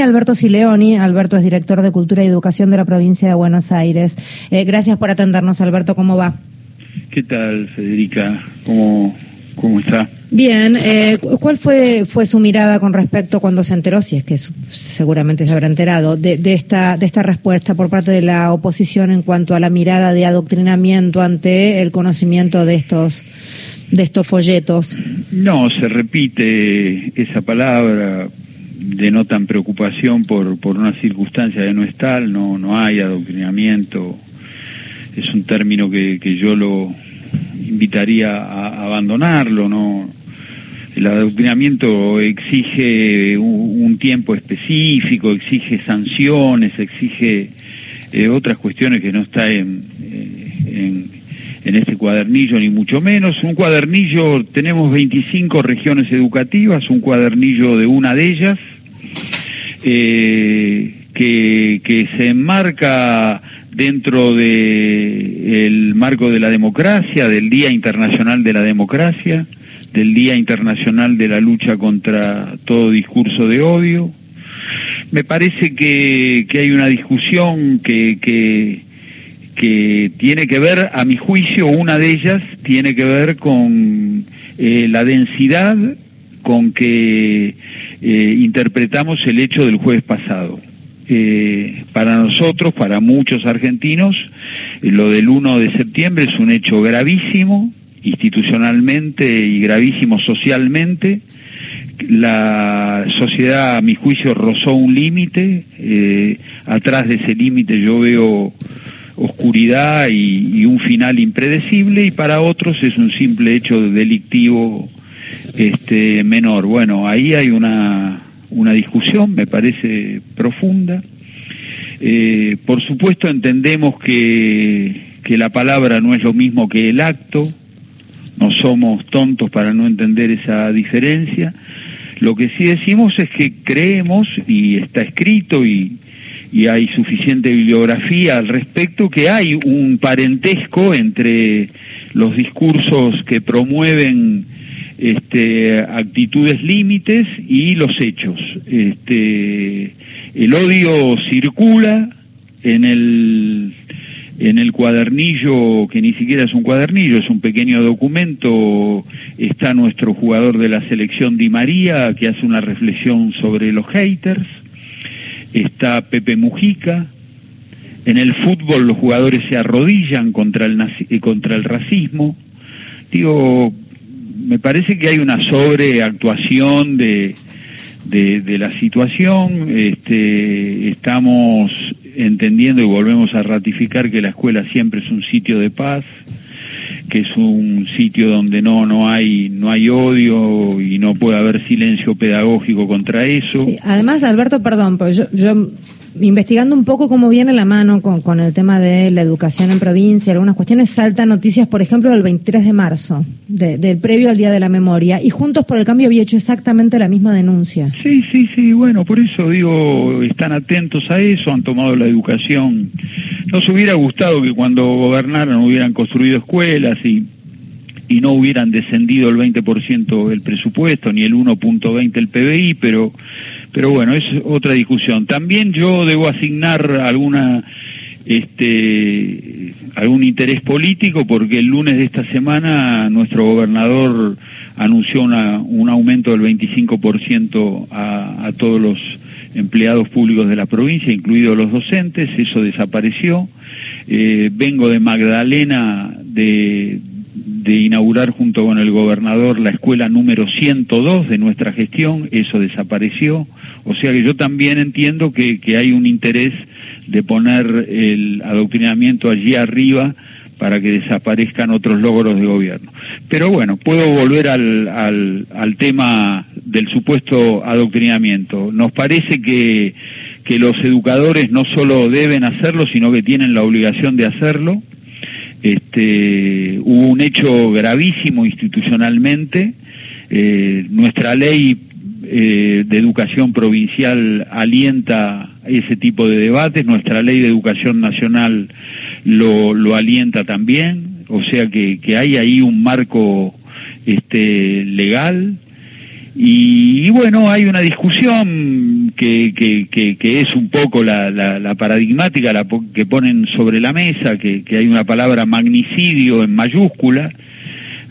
Alberto Sileoni. Alberto es director de Cultura y Educación de la provincia de Buenos Aires. Eh, gracias por atendernos, Alberto. ¿Cómo va? ¿Qué tal, Federica? ¿Cómo, cómo está? Bien. Eh, ¿Cuál fue, fue su mirada con respecto cuando se enteró, si es que seguramente se habrá enterado, de, de, esta, de esta respuesta por parte de la oposición en cuanto a la mirada de adoctrinamiento ante el conocimiento de estos de estos folletos? No, se repite esa palabra denotan preocupación por, por una circunstancia de no es tal, no, no hay adoctrinamiento, es un término que, que yo lo invitaría a abandonarlo, no el adoctrinamiento exige un, tiempo específico, exige sanciones, exige eh, otras cuestiones que no está eh, en, en, este cuadernillo, ni mucho menos. Un cuadernillo, tenemos 25 regiones educativas, un cuadernillo de una de ellas, eh, que, se enmarca dentro de marco de la democracia, del Día Internacional de la Democracia, del Día Internacional de la lucha contra todo discurso de odio. Me parece que, que hay una discusión que, que, que, tiene que ver, a mi juicio, una de ellas tiene que ver con eh, la densidad con que eh, interpretamos el hecho del jueves pasado. Eh, para nosotros, para muchos argentinos, eh, lo del 1 de septiembre es un hecho gravísimo, institucionalmente y gravísimo socialmente. La sociedad, a mi juicio, rozó un límite. Atrás de ese límite yo veo oscuridad y, un final impredecible y para otros es un simple hecho delictivo este, menor. Bueno, ahí hay una, una discusión, me parece profunda. Eh, por supuesto entendemos que, que la palabra no es lo mismo que el acto, no somos tontos para no entender esa diferencia. Lo que sí decimos es que creemos, y está escrito y, y hay suficiente bibliografía al respecto, que hay un parentesco entre los discursos que promueven este, actitudes límites y los hechos. Este, el odio circula en el, en el cuadernillo, que ni siquiera es un cuadernillo, es un pequeño documento, está nuestro jugador de la selección Di María, que hace una reflexión sobre los haters, está Pepe Mujica, en el fútbol los jugadores se arrodillan contra el, contra el racismo. Digo, me parece que hay una sobreactuación de, la situación, este, estamos entendiendo y volvemos a ratificar que la escuela siempre es un sitio de paz, que es un sitio donde no no hay no hay odio y no puede haber silencio pedagógico contra eso. Además, Alberto, perdón, yo, yo investigando un poco cómo viene la mano con, con, el tema de la educación en provincia, algunas cuestiones, saltan noticias, por ejemplo, del 23 de marzo, de, del previo al Día de la Memoria, y Juntos por el Cambio había hecho exactamente la misma denuncia. Sí, sí, sí, bueno, por eso digo, están atentos a eso, han tomado la educación. Nos hubiera gustado que cuando gobernaran hubieran construido escuelas y y no hubieran descendido el 20% el presupuesto ni el 1.20 el PBI, pero pero bueno, es otra discusión. También yo debo asignar alguna este algún interés político porque el lunes de esta semana nuestro gobernador anunció un aumento del 25% a, a todos los empleados públicos de la provincia, incluidos los docentes, eso desapareció. Eh, vengo de Magdalena de, de inaugurar junto con el gobernador la escuela número 102 de nuestra gestión, eso desapareció. O sea que yo también entiendo que, hay un interés de poner el adoctrinamiento allí arriba para que desaparezcan otros logros de gobierno. Pero bueno, puedo volver al, tema del supuesto adoctrinamiento. Nos parece que los educadores no solo deben hacerlo, sino que tienen la obligación de hacerlo este, hubo un hecho gravísimo institucionalmente. Eh, nuestra ley eh, de educación provincial alienta ese tipo de debates, nuestra ley de educación nacional lo, alienta también, o sea que, que hay ahí un marco este, legal Y, bueno, hay una discusión que, que, es un poco la, paradigmática la que ponen sobre la mesa, que, hay una palabra magnicidio en mayúscula.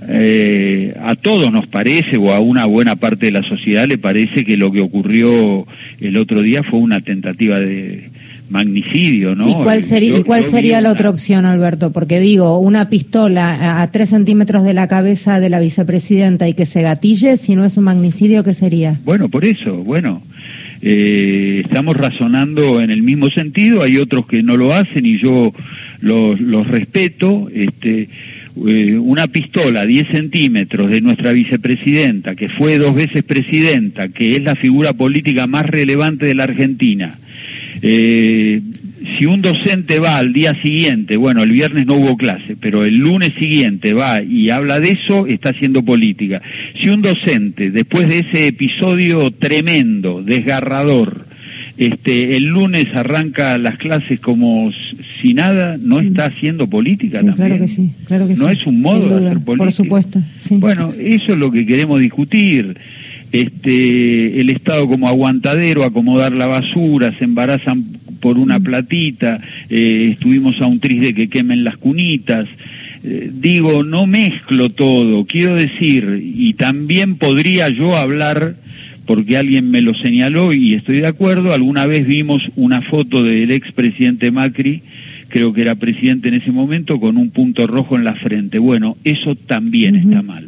Eh, a todos nos parece, o a una buena parte de la sociedad le parece que lo que ocurrió el otro día fue una tentativa de, magnicidio, ¿no? ¿Y cuál sería, ¿y cuál sería la otra opción, Alberto? Porque digo, una pistola a tres centímetros de la cabeza de la vicepresidenta y que se gatille, si no es un magnicidio, ¿qué sería? Bueno, por eso, bueno. Eh, estamos razonando en el mismo sentido, hay otros que no lo hacen y yo los, los respeto. Este, eh, una pistola a 10 centímetros de nuestra vicepresidenta, que fue dos veces presidenta, que es la figura política más relevante de la Argentina, eh, si un docente va al día siguiente, bueno, el viernes no hubo clase, pero el lunes siguiente va y habla de eso, está haciendo política. Si un docente, después de ese episodio tremendo, desgarrador, este, el lunes arranca las clases como si nada, no está haciendo política también. Claro que sí, claro que no es un modo de hacer política. Por supuesto. Bueno, eso es lo que queremos discutir este, el Estado como aguantadero, acomodar la basura, se embarazan por una mm. platita, eh, estuvimos a un tris de que quemen las cunitas. Eh, digo, no mezclo todo, quiero decir, y también podría yo hablar, porque alguien me lo señaló y estoy de acuerdo, alguna vez vimos una foto del expresidente Macri, creo que era presidente en ese momento, con un punto rojo en la frente. Bueno, eso también está mal.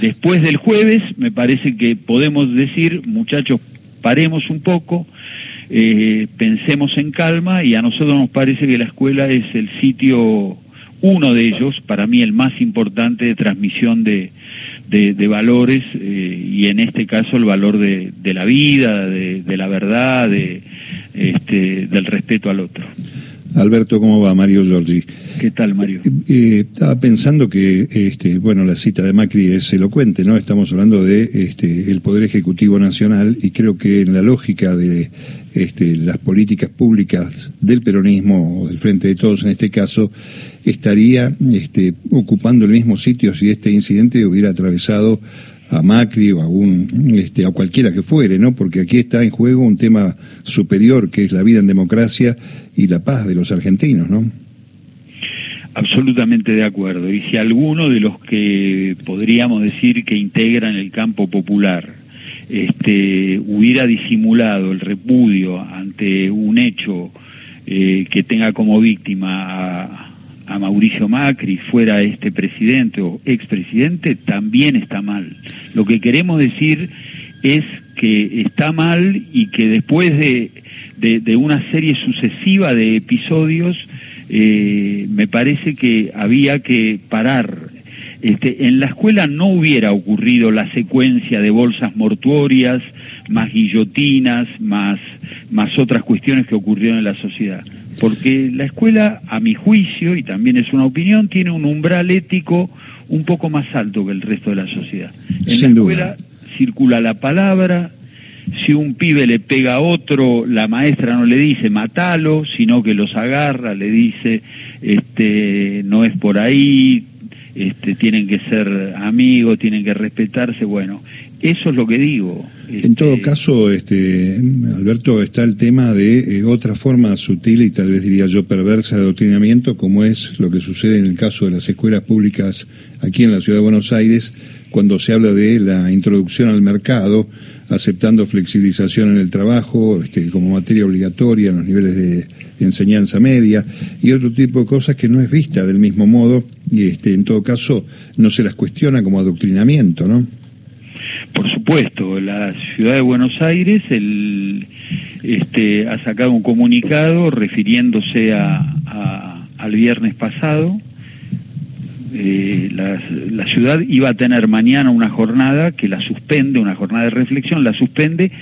Después del jueves, me parece que podemos decir, muchachos, paremos un poco, eh, pensemos en calma y a nosotros nos parece que la escuela es el sitio, uno de ellos, para mí el más importante de transmisión de, valores eh, y en este caso el valor de, la vida, de, la verdad, este, del respeto al otro. Alberto, ¿cómo va? Mario Giorgi. ¿Qué tal, Mario? Eh, eh, estaba pensando que, este, bueno, la cita de Macri es elocuente, ¿no? Estamos hablando de este, el Poder Ejecutivo Nacional y creo que en la lógica de este, las políticas públicas del peronismo, o del Frente de Todos en este caso, estaría este, ocupando el mismo sitio si este incidente hubiera atravesado a Macri o este, a cualquiera que fuere, ¿no? Porque aquí está en juego un tema superior que es la vida en democracia y la paz de los argentinos, ¿no? Absolutamente de acuerdo. Y si alguno de los que podríamos decir que integran el campo popular este, hubiera disimulado el repudio ante un hecho eh, que tenga como víctima a, a Mauricio Macri, fuera este presidente o expresidente, también está mal. Lo que queremos decir es que está mal y que después de, una serie sucesiva de episodios, eh, me parece que había que parar. Este, en la escuela no hubiera ocurrido la secuencia de bolsas mortuorias, más guillotinas, más otras cuestiones que ocurrieron en la sociedad porque la escuela, a mi juicio, y también es una opinión, tiene un umbral ético un poco más alto que el resto de la sociedad. En la escuela circula la palabra, si un pibe le pega a otro, la maestra no le dice matalo, sino que los agarra, le dice este no es por ahí, este, tienen que ser amigos, tienen que respetarse, bueno, eso es lo que digo. En todo este, caso, este, Alberto, está el tema de eh, otra forma sutil y tal vez diría yo perversa de adoctrinamiento, como es lo que sucede en el caso de las escuelas públicas aquí en la ciudad de Buenos Aires, cuando se habla de la introducción al mercado, aceptando flexibilización en el trabajo este, como materia obligatoria en los niveles de enseñanza media y otro tipo de cosas que no es vista del mismo modo y este, en todo caso no se las cuestiona como adoctrinamiento, ¿no? Por supuesto, la ciudad de Buenos Aires este, ha sacado un comunicado refiriéndose al viernes pasado. Eh, la, ciudad iba a tener mañana una jornada que la suspende, una jornada de reflexión, la suspende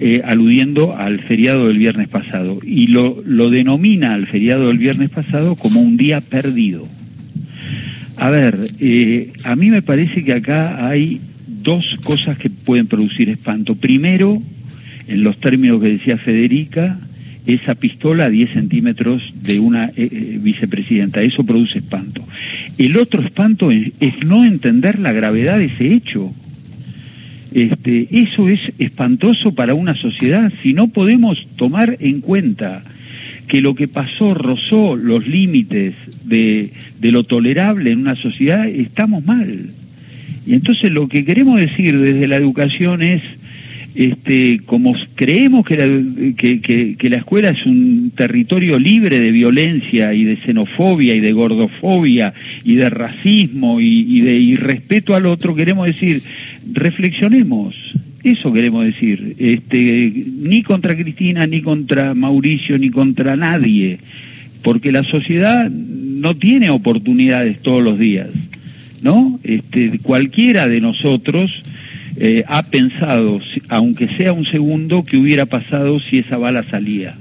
eh, aludiendo al feriado del viernes pasado y lo, lo denomina al feriado del viernes pasado como un día perdido. A ver, eh, a mí me parece que acá hay dos cosas que pueden producir espanto. Primero, en los términos que decía Federica, esa pistola a 10 centímetros de una eh, eh, vicepresidenta. Eso produce espanto. El otro espanto es, no entender la gravedad de ese hecho. Este, eso es espantoso para una sociedad. Si no podemos tomar en cuenta que lo que pasó rozó los límites de, de lo tolerable en una sociedad, estamos mal. Y entonces lo que queremos decir desde la educación es, este, como creemos que la, que, la escuela es un territorio libre de violencia y de xenofobia y de gordofobia y de racismo y, y de irrespeto al otro, queremos decir, reflexionemos, eso queremos decir, este, ni contra Cristina, ni contra Mauricio, ni contra nadie, porque la sociedad no tiene oportunidades todos los días. ¿No? Este, cualquiera de nosotros eh, ha pensado, aunque sea un segundo, que hubiera pasado si esa bala salía.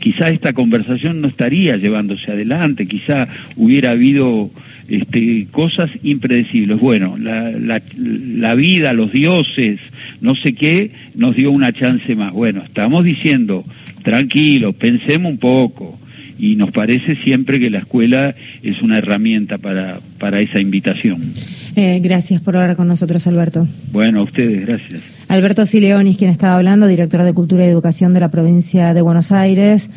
Quizá esta conversación no estaría llevándose adelante, quizá hubiera habido este, cosas impredecibles. Bueno, la, la, la vida, los dioses, no sé qué, nos dio una chance más. Bueno, estamos diciendo, tranquilo, pensemos un poco y nos parece siempre que la escuela es una herramienta para, para esa invitación. Eh, gracias por hablar con nosotros, Alberto. Bueno, a ustedes, gracias. Alberto Sileonis, quien estaba hablando, director de Cultura y Educación de la provincia de Buenos Aires.